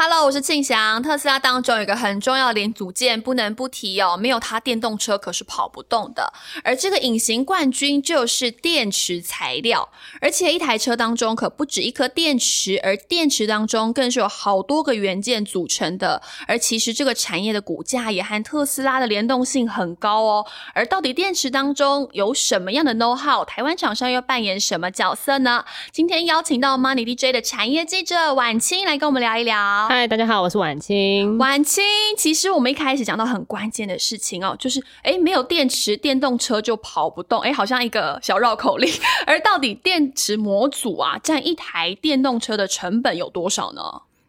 Hello，我是庆祥。特斯拉当中有一个很重要的零组件，不能不提哦，没有它电动车可是跑不动的。而这个隐形冠军就是电池材料，而且一台车当中可不止一颗电池，而电池当中更是有好多个元件组成的。而其实这个产业的股价也和特斯拉的联动性很高哦。而到底电池当中有什么样的 know how，台湾厂商又扮演什么角色呢？今天邀请到 Money DJ 的产业记者婉清来跟我们聊一聊。嗨，大家好，我是婉清。婉清，其实我们一开始讲到很关键的事情哦，就是哎，没有电池，电动车就跑不动，哎，好像一个小绕口令。而到底电池模组啊，占一台电动车的成本有多少呢？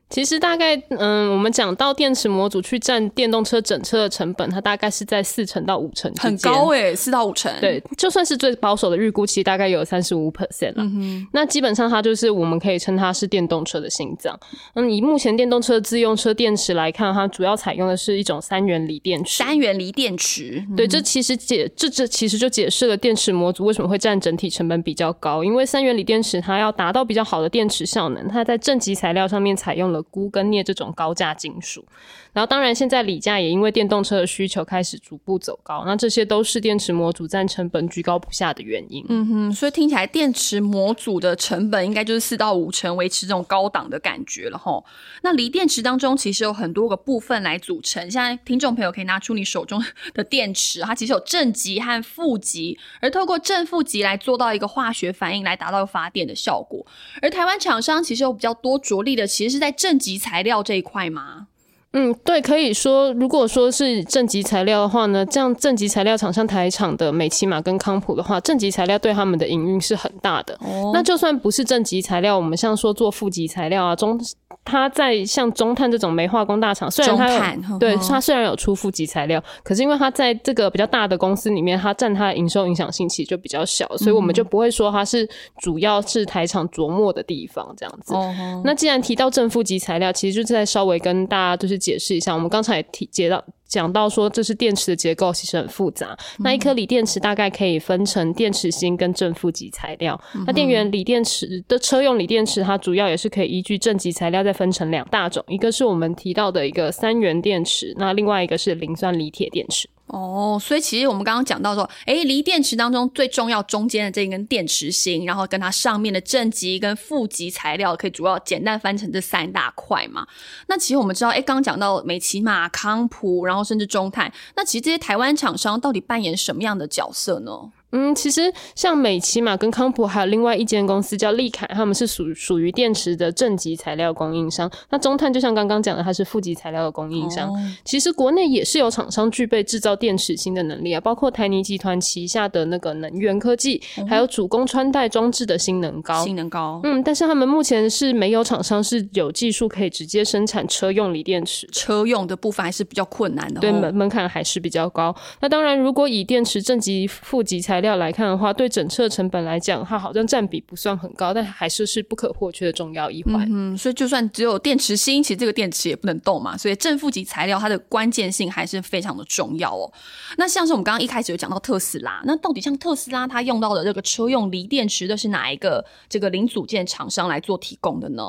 其实大概，嗯，我们讲到电池模组去占电动车整车的成本，它大概是在四成到五成很高诶，四到五成。对，就算是最保守的预估，其实大概有三十五 percent 了。那基本上它就是我们可以称它是电动车的心脏。嗯，以目前电动车自用车电池来看，它主要采用的是一种三元锂电池。三元锂电池，对，这其实解这这其实就解释了电池模组为什么会占整体成本比较高，因为三元锂电池它要达到比较好的电池效能，它在正极材料上面采用了钴跟镍这种高价金属。然后，当然，现在锂价也因为电动车的需求开始逐步走高，那这些都是电池模组占成本居高不下的原因。嗯哼，所以听起来电池模组的成本应该就是四到五成，维持这种高档的感觉了哈。那锂电池当中其实有很多个部分来组成，现在听众朋友可以拿出你手中 的电池，它其实有正极和负极，而透过正负极来做到一个化学反应，来达到发电的效果。而台湾厂商其实有比较多着力的，其实是在正极材料这一块吗？嗯，对，可以说，如果说是正极材料的话呢，这样正极材料厂商台厂的美骑马跟康普的话，正极材料对他们的营运是很大的。哦，那就算不是正极材料，我们像说做负极材料啊，中，它在像中碳这种煤化工大厂，虽然它对它虽然有出负极材料，可是因为它在这个比较大的公司里面，它占它的营收影响性其实就比较小，所以我们就不会说它是主要是台厂琢磨的地方这样子。哦，那既然提到正负极材料，其实就是在稍微跟大家就是。解释一下，我们刚才也提接到讲到说，这是电池的结构其实很复杂。那一颗锂电池大概可以分成电池芯跟正负极材料。那电源锂电池的车用锂电池，它主要也是可以依据正极材料再分成两大种，一个是我们提到的一个三元电池，那另外一个是磷酸锂铁电池。哦，所以其实我们刚刚讲到说，哎，锂电池当中最重要中间的这一根电池芯，然后跟它上面的正极跟负极材料，可以主要简单翻成这三大块嘛。那其实我们知道，哎，刚刚讲到美骑马、康普，然后甚至中泰，那其实这些台湾厂商到底扮演什么样的角色呢？嗯，其实像美骑马跟康普，还有另外一间公司叫利凯，他们是属属于电池的正极材料供应商。那中碳就像刚刚讲的，它是负极材料的供应商。其实国内也是有厂商具备制造电池芯的能力啊，包括台泥集团旗下的那个能源科技，还有主攻穿戴装置的新能高。新能高，嗯，但是他们目前是没有厂商是有技术可以直接生产车用锂电池。车用的部分还是比较困难的，对门门槛还是比较高。那当然，如果以电池正极、负极材料来看的话，对整车成本来讲，它好像占比不算很高，但还是是不可或缺的重要一环。嗯，所以就算只有电池芯，其实这个电池也不能动嘛。所以正负极材料它的关键性还是非常的重要哦。那像是我们刚刚一开始有讲到特斯拉，那到底像特斯拉它用到的这个车用锂电池的是哪一个这个零组件厂商来做提供的呢？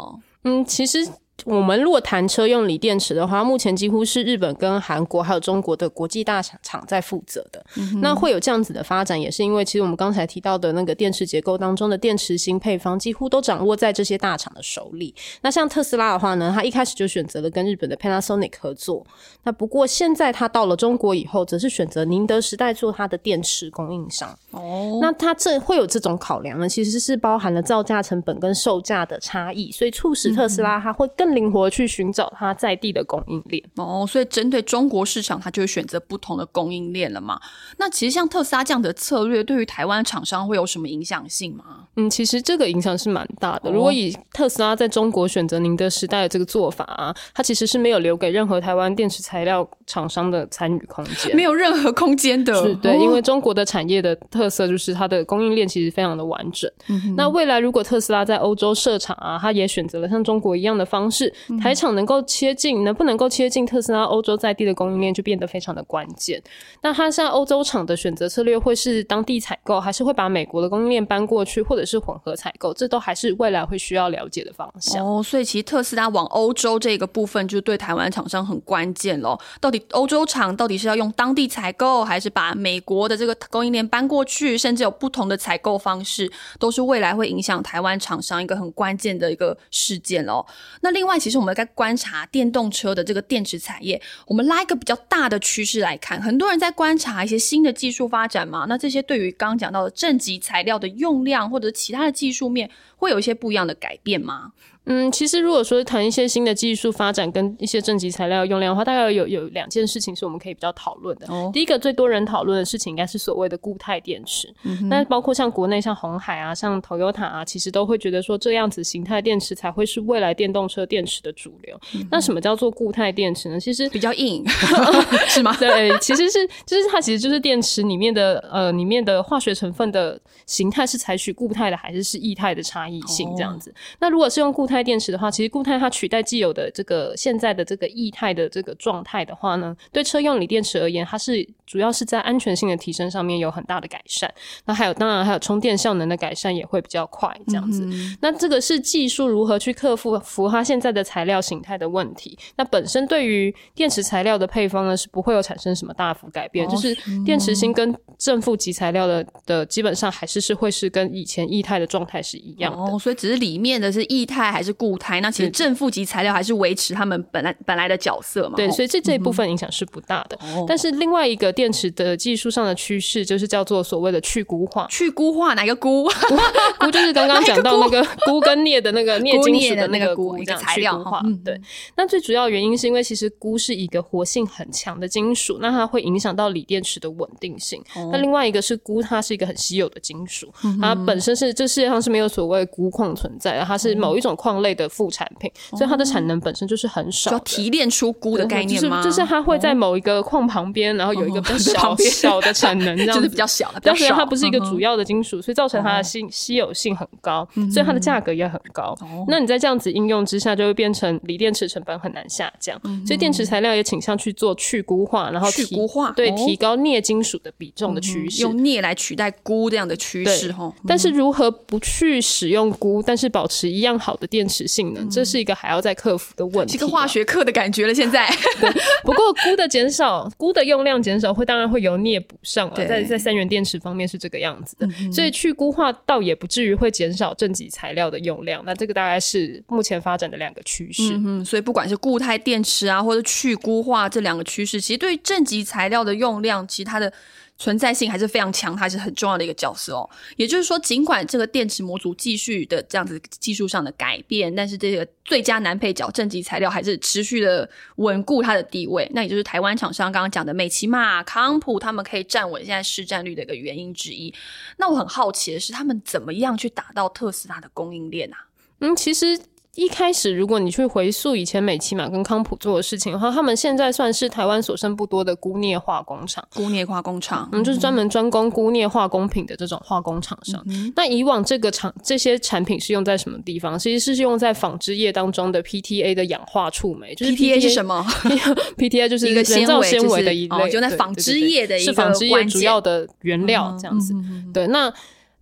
嗯，其实。我们如果谈车用锂电池的话，目前几乎是日本跟韩国还有中国的国际大厂厂在负责的。那会有这样子的发展，也是因为其实我们刚才提到的那个电池结构当中的电池芯配方，几乎都掌握在这些大厂的手里。那像特斯拉的话呢，它一开始就选择了跟日本的 Panasonic 合作。那不过现在它到了中国以后，则是选择宁德时代做它的电池供应商。哦，那它这会有这种考量呢？其实是包含了造价成本跟售价的差异，所以促使特斯拉它会更。灵活去寻找它在地的供应链哦，所以针对中国市场，它就会选择不同的供应链了嘛。那其实像特斯拉这样的策略，对于台湾厂商会有什么影响性吗？嗯，其实这个影响是蛮大的。如果以特斯拉在中国选择宁德时代的这个做法啊，它其实是没有留给任何台湾电池材料厂商的参与空间，没有任何空间的。是对，因为中国的产业的特色就是它的供应链其实非常的完整。嗯那未来如果特斯拉在欧洲设厂啊，它也选择了像中国一样的方方式，台厂能够切进，能不能够切进特斯拉欧洲在地的供应链，就变得非常的关键。那它现在欧洲厂的选择策略会是当地采购，还是会把美国的供应链搬过去，或者是混合采购？这都还是未来会需要了解的方向。哦，所以其实特斯拉往欧洲这个部分，就对台湾厂商很关键咯。到底欧洲厂到底是要用当地采购，还是把美国的这个供应链搬过去？甚至有不同的采购方式，都是未来会影响台湾厂商一个很关键的一个事件哦。那另另外，其实我们在观察电动车的这个电池产业，我们拉一个比较大的趋势来看，很多人在观察一些新的技术发展嘛。那这些对于刚刚讲到的正极材料的用量，或者其他的技术面，会有一些不一样的改变吗？嗯，其实如果说谈一些新的技术发展跟一些正极材料用量的话，大概有有两件事情是我们可以比较讨论的。第一个最多人讨论的事情，应该是所谓的固态电池。那包括像国内像红海啊、像 Toyota 啊，其实都会觉得说这样子形态电池才会是未来电动车电池的主流。那什么叫做固态电池呢？其实比较硬，是吗？对，其实是就是它其实就是电池里面的呃里面的化学成分的形态是采取固态的还是是液态的差异性这样子。那如果是用固态电池的话，其实固态它取代既有的这个现在的这个液态的这个状态的话呢，对车用锂电池而言，它是主要是在安全性的提升上面有很大的改善。那还有当然还有充电效能的改善也会比较快，这样子。那这个是技术如何去克服符合它现在的材料形态的问题。那本身对于电池材料的配方呢，是不会有产生什么大幅改变，就是电池芯跟正负极材料的的基本上还是是会是跟以前液态的状态是一样的。所以只是里面的是液态还是固态，那其实正负极材料还是维持他们本来本来的角色嘛？对，所以这这一部分影响是不大的。但是另外一个电池的技术上的趋势，就是叫做所谓的去钴化。去钴化哪个钴？钴就是刚刚讲到那个钴跟镍的那个 镍金属的那个钴，一个材料化。对，那最主要原因是因为其实钴是一个活性很强的金属，那它会影响到锂电池的稳定性。那另外一个是钴，它是一个很稀有的金属，它本身是这世界上是没有所谓钴矿存在的，它是某一种矿类的副产品，所以它的产能本身就是很少，要提炼出钴的概念吗？就是它会在某一个矿旁边，然后有一个比较 小的产能，这样子。比较小，但是它不是一个主要的金属，所以造成它的稀稀有性很高，所以它的价格也很高。那你在这样子应用之下，就会变成锂电池成本很难下降，所以电池材料也倾向去做去钴化，然后去钴化，对，提高镍金属的比重的趋势，用镍来取代钴这样的趋势哈。但是如何不去使用钴，但是保持一样好的电池性能，这是一个还要再克服的问题。个化学课的感觉了，现在。不过钴的减少，钴的用量减少，会当然会由镍补上啊。在在三元电池方面是这个样子的，所以去钴化倒也不至于会减少正极材料的用量。那这个大概是目前发展的两个趋势。嗯，所以不管是固态电池啊，或者去钴化这两个趋势，其实对正极材料的用量，其实它的。存在性还是非常强，它是很重要的一个角色哦。也就是说，尽管这个电池模组继续的这样子技术上的改变，但是这个最佳男配角正极材料还是持续的稳固它的地位。那也就是台湾厂商刚刚讲的美骑马、康普，他们可以站稳现在市占率的一个原因之一。那我很好奇的是，他们怎么样去打到特斯拉的供应链啊？嗯，其实。一开始，如果你去回溯以前美琪玛跟康普做的事情的话，他们现在算是台湾所剩不多的钴镍化工厂。钴镍化工厂，嗯，就是专门专攻钴镍化工品的这种化工厂商。那以往这个厂这些产品是用在什么地方？其实是用在纺织业当中的 PTA 的氧化触媒。就是 PTA 是什么？PTA 就是一个人造纤维的一类，就在纺织业的一个纺织业主要的原料这样子。对，那。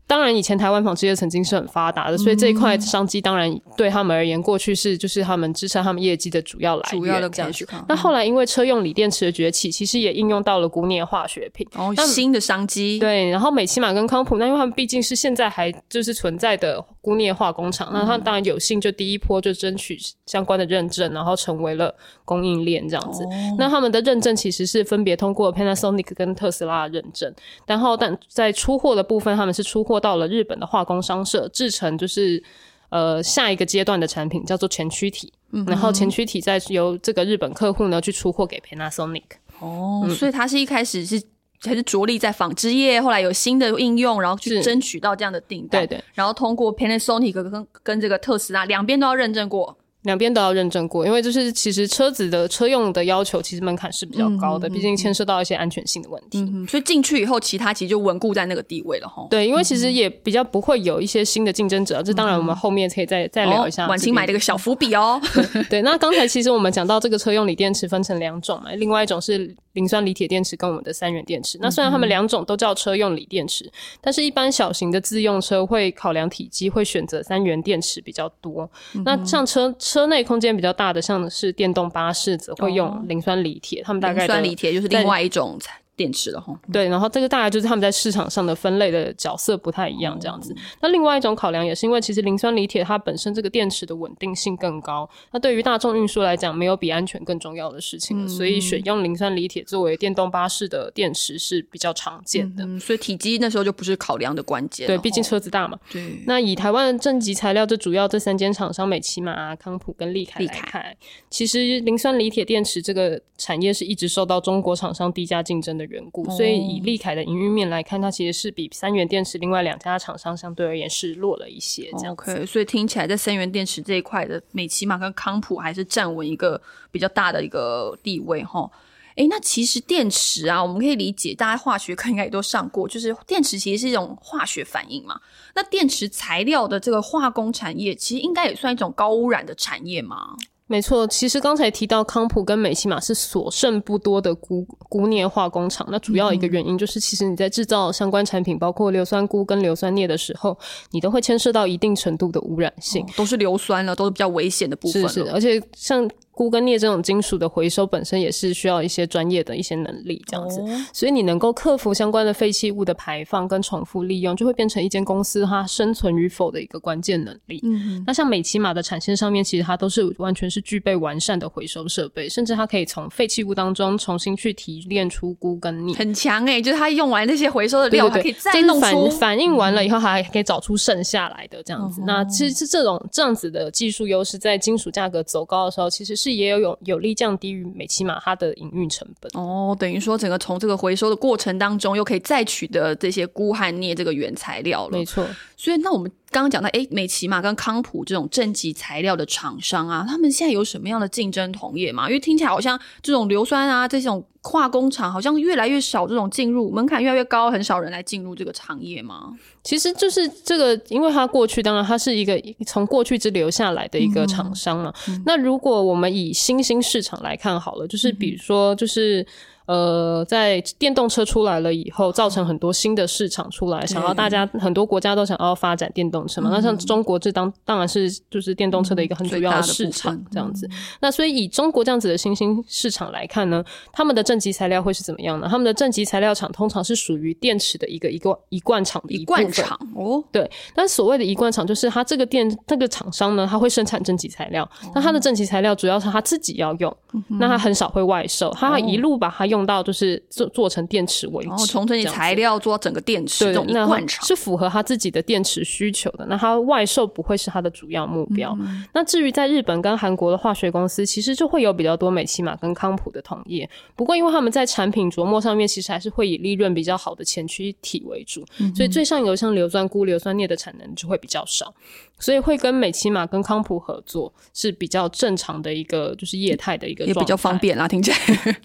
当然，以前台湾纺织业曾经是很发达的，所以这一块商机当然对他们而言，过去是就是他们支撑他们业绩的主要来源。主要的这样那后来因为车用锂电池的崛起，其实也应用到了钴镍化学品，哦，新的商机。对，然后美其玛跟康普，那因为他们毕竟是现在还就是存在的钴镍化工厂，那他当然有幸就第一波就争取相关的认证，然后成为了供应链这样子。那他们的认证其实是分别通过 Panasonic 跟特斯拉认证，然后但在出货的部分，他们是出货。到了日本的化工商社制成，就是呃下一个阶段的产品叫做前驱体，然后前驱体再由这个日本客户呢去出货给 Panasonic。哦，所以它是一开始是还是着力在纺织业，后来有新的应用，然后去争取到这样的订单。对对，然后通过 Panasonic 跟跟这个特斯拉两边都要认证过。两边都要认证过，因为就是其实车子的车用的要求其实门槛是比较高的，毕竟牵涉到一些安全性的问题。嗯，所以进去以后，其他其实就稳固在那个地位了哈。对，因为其实也比较不会有一些新的竞争者。这当然我们后面可以再再聊一下。晚清买了个小伏笔哦。对，那刚才其实我们讲到这个车用锂电池分成两种嘛，另外一种是磷酸锂铁电池跟我们的三元电池。那虽然它们两种都叫车用锂电池，但是一般小型的自用车会考量体积，会选择三元电池比较多。那像车车内空间比较大的，像是电动巴士，则会用磷酸锂铁。他们大概磷酸锂铁就是另外一种电池的哈，对，然后这个大概就是他们在市场上的分类的角色不太一样这样子。那另外一种考量也是因为，其实磷酸锂铁它本身这个电池的稳定性更高，那对于大众运输来讲，没有比安全更重要的事情了。所以选用磷酸锂铁作为电动巴士的电池是比较常见的。所以体积那时候就不是考量的关键，对，毕竟车子大嘛。对。那以台湾正极材料这主要这三间厂商美骑马、康普跟利凯来看，其实磷酸锂铁电池这个产业是一直受到中国厂商低价竞争的缘故，所以。以利凯的营运面来看，它其实是比三元电池另外两家厂商相对而言是弱了一些。这样，OK，所以听起来在三元电池这一块的美骑马跟康普还是站稳一个比较大的一个地位哈。诶，那其实电池啊，我们可以理解，大家化学课应该也都上过，就是电池其实是一种化学反应嘛。那电池材料的这个化工产业，其实应该也算一种高污染的产业吗？没错，其实刚才提到康普跟美西玛是所剩不多的钴钴镍化工厂，那主要一个原因就是，其实你在制造相关产品，包括硫酸钴跟硫酸镍的时候，你都会牵涉到一定程度的污染性，都是硫酸了，都是比较危险的部分。是是，而且像。钴跟镍这种金属的回收本身也是需要一些专业的一些能力，这样子，所以你能够克服相关的废弃物的排放跟重复利用，就会变成一间公司它生存与否的一个关键能力。嗯，那像美骑马的产线上面，其实它都是完全是具备完善的回收设备，甚至它可以从废弃物当中重新去提炼出钴跟镍，很强哎！就是它用完那些回收的料，还可以再弄出反应完了以后，还可以找出剩下来的这样子。那其实是这种这样子的技术优势，在金属价格走高的时候，其实是也有有有利。降低于美骑马它的营运成本哦，等于说整个从这个回收的过程当中，又可以再取得这些钴和镍这个原材料了。没错，所以那我们刚刚讲到，哎，美骑马跟康普这种正极材料的厂商啊，他们现在有什么样的竞争同业吗？因为听起来好像这种硫酸啊这种化工厂好像越来越少，这种进入门槛越来越高，很少人来进入这个行业吗？其实就是这个，因为它过去当然它是一个从过去之留下来的一个厂商嘛。那如果我们以新兴市场来看好了，就是比如说就是。呃，在电动车出来了以后，造成很多新的市场出来，想要大家很多国家都想要发展电动车嘛。那像中国这当当然是就是电动车的一个很主要的市场这样子。那所以以中国这样子的新兴市场来看呢，他们的正极材料会是怎么样呢？他们的正极材料厂通常是属于电池的一个一个一罐厂的一罐厂哦。对，但所谓的一罐厂就是它这个电这个厂商呢，它会生产正极材料，那它的正极材料主要是它自己要用，那它很少会外售，它一路把它用。用到就是做做成电池为止，从这些材料做整个电池，这种一贯厂是符合他自己的电池需求的。那他外售不会是他的主要目标。那至于在日本跟韩国的化学公司，其实就会有比较多美奇玛跟康普的同业。不过因为他们在产品琢磨上面，其实还是会以利润比较好的前驱体为主，所以最上游像硫酸钴、硫酸镍的产能就会比较少。所以会跟美骑马跟康普合作是比较正常的一个，就是业态的一个，也比较方便啦，听起来。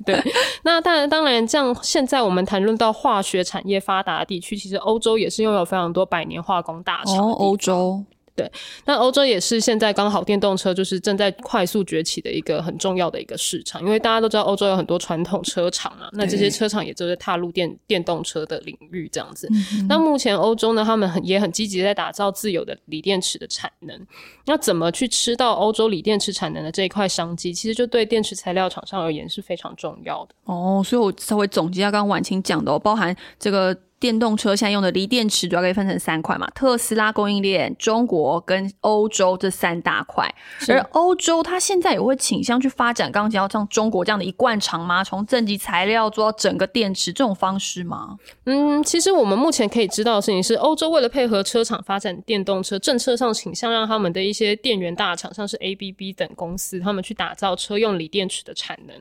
对，那当然，当然，这样现在我们谈论到化学产业发达的地区，其实欧洲也是拥有非常多百年化工大厂。哦，欧洲。对，那欧洲也是现在刚好电动车就是正在快速崛起的一个很重要的一个市场，因为大家都知道欧洲有很多传统车厂啊，那这些车厂也就是踏入电电动车的领域这样子。那目前欧洲呢，他们很也很积极在打造自有的锂电池的产能。那怎么去吃到欧洲锂电池产能的这一块商机，其实就对电池材料厂商而言是非常重要的。哦，所以我稍微总结一下刚刚婉清讲的，哦，包含这个。电动车现在用的锂电池主要可以分成三块嘛，特斯拉供应链、中国跟欧洲这三大块。而欧洲它现在也会倾向去发展，刚刚讲到像中国这样的一贯厂吗？从正极材料做到整个电池这种方式吗？嗯，其实我们目前可以知道的事情是，欧洲为了配合车厂发展电动车，政策上倾向让他们的一些电源大厂，像是 ABB 等公司，他们去打造车用锂电池的产能。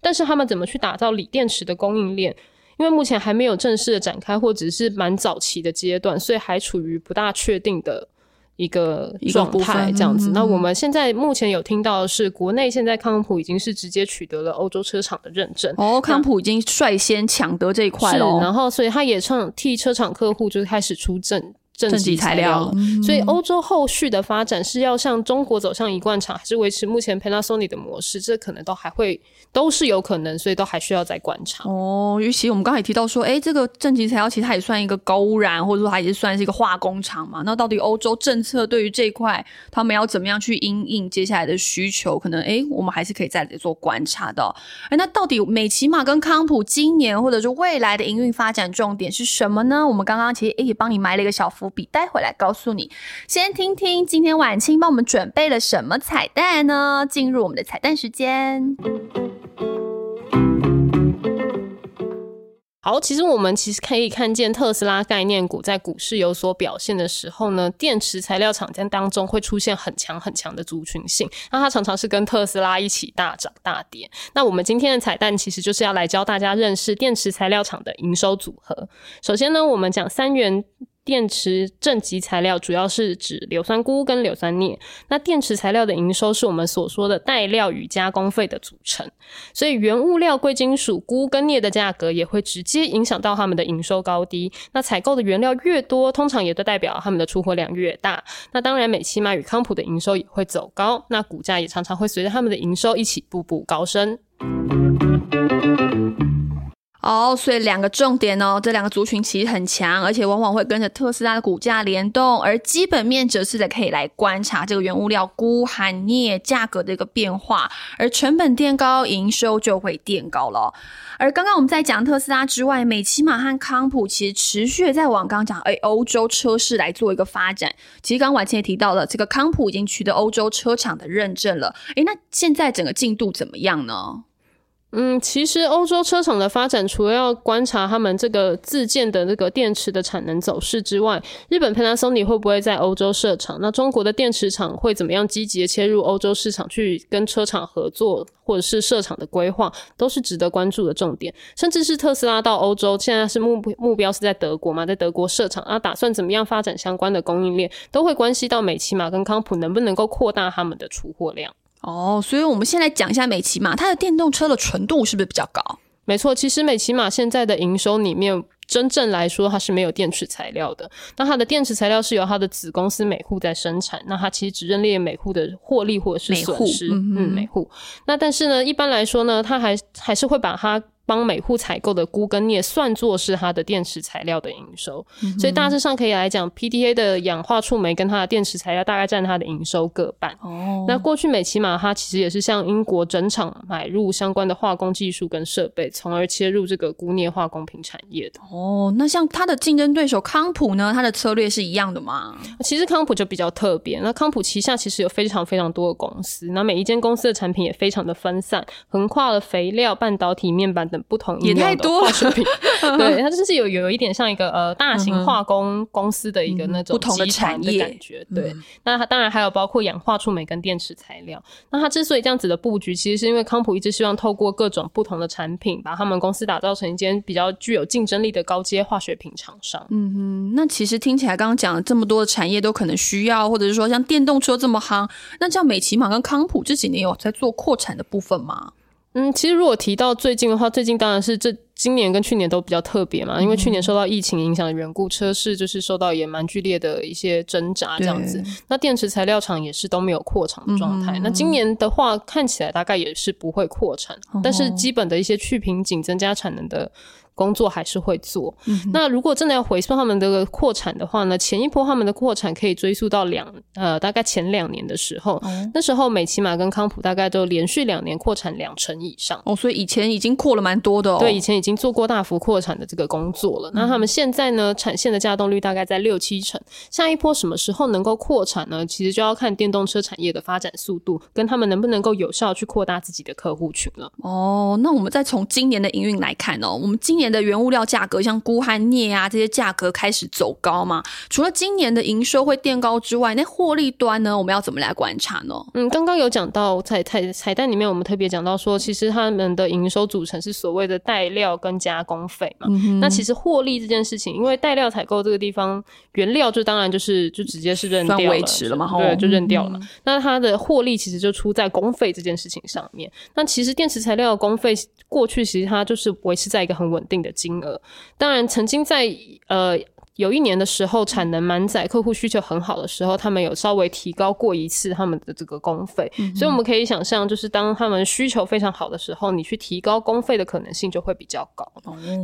但是他们怎么去打造锂电池的供应链？因为目前还没有正式的展开，或者是蛮早期的阶段，所以还处于不大确定的一个状态这样子。那我们现在目前有听到的是，国内现在康普已经是直接取得了欧洲车厂的认证。哦，康普已经率先抢得这一块了。然后，所以他也创替车厂客户就是开始出证。正极材料，所以欧洲后续的发展是要向中国走向一贯厂，还是维持目前 Panasonic 的模式？这可能都还会都是有可能，所以都还需要再观察。哦，尤其我们刚才也提到说，哎，这个正极材料其实它也算一个高污染，或者说它也是算是一个化工厂嘛。那到底欧洲政策对于这一块，他们要怎么样去因应接下来的需求？可能哎，我们还是可以再做观察的。哎，那到底美骑马跟康普今年或者是未来的营运发展重点是什么呢？我们刚刚其实哎也帮你埋了一个小伏。笔待回来告诉你，先听听今天晚清帮我们准备了什么彩蛋呢？进入我们的彩蛋时间。好，其实我们其实可以看见特斯拉概念股在股市有所表现的时候呢，电池材料厂家当中会出现很强很强的族群性，那它常常是跟特斯拉一起大涨大跌。那我们今天的彩蛋其实就是要来教大家认识电池材料厂的营收组合。首先呢，我们讲三元。电池正极材料主要是指硫酸钴跟硫酸镍。那电池材料的营收是我们所说的带料与加工费的组成，所以原物料贵金属钴跟镍的价格也会直接影响到他们的营收高低。那采购的原料越多，通常也都代表他们的出货量越大。那当然，美骑马与康普的营收也会走高，那股价也常常会随着他们的营收一起步步高升。哦，所以两个重点哦，这两个族群其实很强，而且往往会跟着特斯拉的股价联动，而基本面则是的可以来观察这个原物料钴、含镍价格的一个变化，而成本垫高，营收就会垫高了。而刚刚我们在讲特斯拉之外，美骑马和康普其实持续在往刚刚讲，哎，欧洲车市来做一个发展。其实刚刚婉清也提到了，这个康普已经取得欧洲车厂的认证了。哎，那现在整个进度怎么样呢？嗯，其实欧洲车厂的发展，除了要观察他们这个自建的那个电池的产能走势之外，日本 Panasonic 会不会在欧洲设厂？那中国的电池厂会怎么样积极的切入欧洲市场，去跟车厂合作，或者是设厂的规划，都是值得关注的重点。甚至是特斯拉到欧洲，现在是目目标是在德国嘛，在德国设厂，那打算怎么样发展相关的供应链，都会关系到美骑马跟康普能不能够扩大他们的出货量。哦，所以我们先来讲一下美骑马，它的电动车的纯度是不是比较高？没错，其实美骑马现在的营收里面，真正来说它是没有电池材料的。那它的电池材料是由它的子公司美户在生产，那它其实只认列美户的获利或者是损失。嗯，美户。那但是呢，一般来说呢，它还还是会把它。帮每户采购的钴跟镍算作是它的电池材料的营收，所以大致上可以来讲，PDA 的氧化触媒跟它的电池材料大概占它的营收各半。哦，那过去美骑马它其实也是向英国整厂买入相关的化工技术跟设备，从而切入这个钴镍化工品产业的。哦，那像它的竞争对手康普呢？它的策略是一样的吗？其实康普就比较特别，那康普旗下其实有非常非常多的公司，那每一间公司的产品也非常的分散，横跨了肥料、半导体、面板等。不同也太多化学品，对 它就是有有一点像一个呃大型化工公司的一个那种不同的产业感觉。对，那它当然还有包括氧化触媒跟电池材料。那它之所以这样子的布局，其实是因为康普一直希望透过各种不同的产品，把他们公司打造成一间比较具有竞争力的高阶化学品厂商。嗯哼，那其实听起来刚刚讲了这么多的产业都可能需要，或者是说像电动车这么夯，那像美骑马跟康普这几年有在做扩产的部分吗？嗯，其实如果提到最近的话，最近当然是这今年跟去年都比较特别嘛，因为去年受到疫情影响的缘故，车市就是受到也蛮剧烈的一些挣扎这样子。那电池材料厂也是都没有扩厂的状态。那今年的话，看起来大概也是不会扩产，但是基本的一些去瓶颈、增加产能的。工作还是会做。那如果真的要回溯他们的扩产的话呢？前一波他们的扩产可以追溯到两呃，大概前两年的时候，那时候美骑马跟康普大概都连续两年扩产两成以上。哦，所以以前已经扩了蛮多的哦。对，以前已经做过大幅扩产的这个工作了。那他们现在呢，产线的架动率大概在六七成。下一波什么时候能够扩产呢？其实就要看电动车产业的发展速度，跟他们能不能够有效去扩大自己的客户群了。哦，那我们再从今年的营运来看哦，我们今年。年的原物料价格，像钴和镍啊这些价格开始走高嘛。除了今年的营收会垫高之外，那获利端呢，我们要怎么来观察呢？嗯，刚刚有讲到彩彩彩蛋里面，我们特别讲到说，其实他们的营收组成是所谓的带料跟加工费嘛。那其实获利这件事情，因为带料采购这个地方原料就当然就是就直接是认掉了嘛，对，就认掉了。那它的获利其实就出在工费这件事情上面。那其实电池材料的工费过去其实它就是维持在一个很稳定的金额。当然，曾经在呃。有一年的时候，产能满载，客户需求很好的时候，他们有稍微提高过一次他们的这个工费，所以我们可以想象，就是当他们需求非常好的时候，你去提高工费的可能性就会比较高。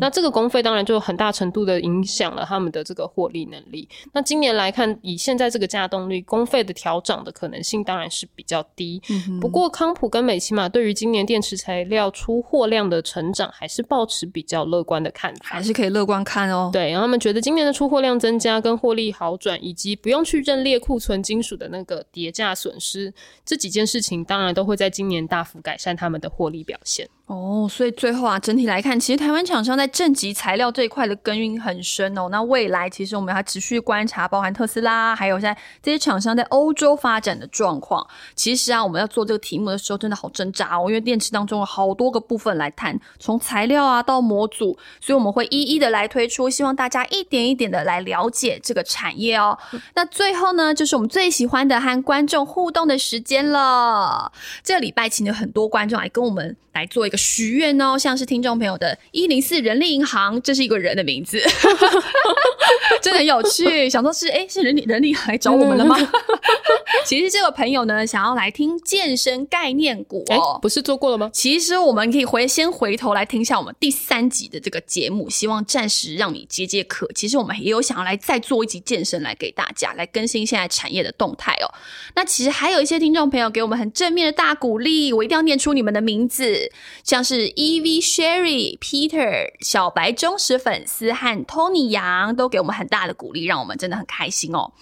那这个工费当然就很大程度的影响了他们的这个获利能力。那今年来看，以现在这个价动率，工费的调整的可能性当然是比较低。不过康普跟美奇玛对于今年电池材料出货量的成长，还是保持比较乐观的看法，还是可以乐观看哦。对，然后他们觉得今年的出出货量增加、跟获利好转，以及不用去认列库存金属的那个叠价损失，这几件事情当然都会在今年大幅改善他们的获利表现。哦，所以最后啊，整体来看，其实台湾厂商在正极材料这一块的耕耘很深哦。那未来其实我们要持续观察，包含特斯拉，还有在这些厂商在欧洲发展的状况。其实啊，我们要做这个题目的时候，真的好挣扎哦，因为电池当中有好多个部分来谈，从材料啊到模组，所以我们会一一的来推出，希望大家一点一点的来了解这个产业哦。那最后呢，就是我们最喜欢的和观众互动的时间了。这个礼拜请了很多观众来跟我们。来做一个许愿哦，像是听众朋友的一零四人力银行，这是一个人的名字，真的很有趣。想说是哎，是人力人力来找我们了吗？其实这个朋友呢，想要来听健身概念股哦，不是做过了吗？其实我们可以回先回头来听一下我们第三集的这个节目，希望暂时让你解解渴。其实我们也有想要来再做一集健身来给大家来更新现在产业的动态哦。那其实还有一些听众朋友给我们很正面的大鼓励，我一定要念出你们的名字。像是 E V Sherry Peter 小白忠实粉丝和 Tony 杨都给我们很大的鼓励，让我们真的很开心哦。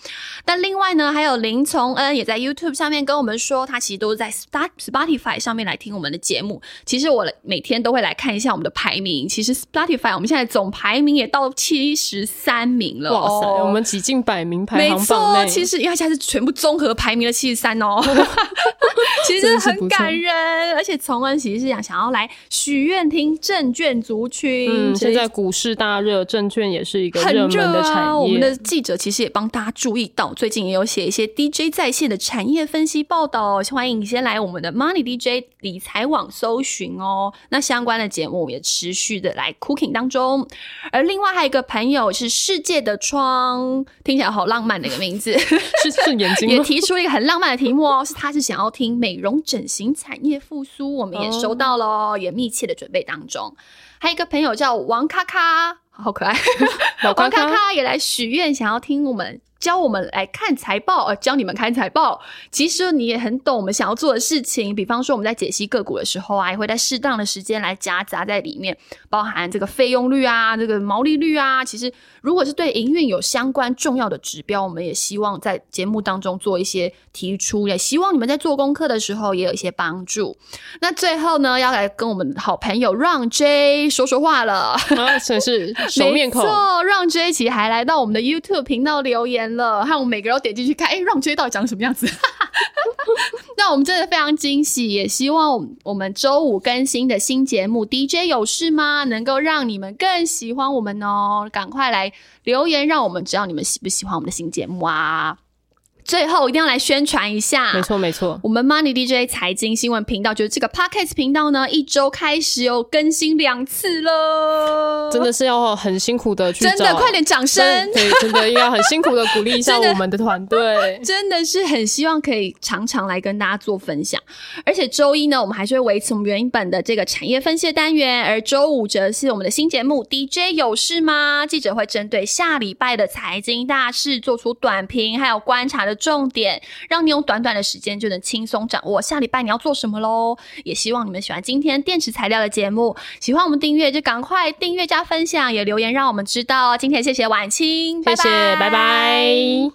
但另外呢，还有林从恩也在 YouTube 上面跟我们说，他其实都是在 Spotify 上面来听我们的节目。其实我每天都会来看一下我们的排名。其实 Spotify 我们现在总排名也到七十三名了。哇塞，我们挤进百名排行榜内。其实因为现在是全部综合排名的七十三哦，其实很感人。而且从恩其实是想。想要来许愿听证券族群，嗯，现在股市大热，证券也是一个很热门的产业。我们的记者其实也帮大家注意到，最近也有写一些 DJ 在线的产业分析报道。欢迎你先来我们的 Money DJ 理财网搜寻哦。那相关的节目也持续的来 cooking 当中。而另外还有一个朋友是世界的窗，听起来好浪漫的一个名字，是是眼睛，也提出一个很浪漫的题目哦，是他是想要听美容整形产业复苏，我们也收到。喽，也密切的准备当中。还有一个朋友叫王咔咔，好可爱，王咔咔也来许愿，想要听我们。教我们来看财报，呃，教你们看财报。其实你也很懂我们想要做的事情。比方说，我们在解析个股的时候啊，也会在适当的时间来夹杂在里面，包含这个费用率啊，这个毛利率啊。其实，如果是对营运有相关重要的指标，我们也希望在节目当中做一些提出，也希望你们在做功课的时候也有一些帮助。那最后呢，要来跟我们好朋友让 J 说说话了，啊，真是 熟面孔。让 J 其实还来到我们的 YouTube 频道留言。了，还有我们每个人都点进去看，哎，让追到底长什么样子？那我们真的非常惊喜，也希望我们周五更新的新节目 DJ 有事吗？能够让你们更喜欢我们哦，赶快来留言，让我们知道你们喜不喜欢我们的新节目啊！最后一定要来宣传一下，没错没错，我们 Money DJ 财经新闻频道就是这个 Podcast 频道呢，一周开始有更新两次了，真的是要很辛苦的去，真的快点掌声，对，真的应该很辛苦的鼓励一下 我们的团队，真的是很希望可以常常来跟大家做分享，而且周一呢，我们还是会维持我们原本的这个产业分析单元，而周五则是我们的新节目 DJ 有事吗？记者会针对下礼拜的财经大事做出短评，还有观察的。重点，让你用短短的时间就能轻松掌握下礼拜你要做什么喽！也希望你们喜欢今天电池材料的节目，喜欢我们订阅就赶快订阅加分享，也留言让我们知道。今天谢谢晚清，谢谢，拜拜。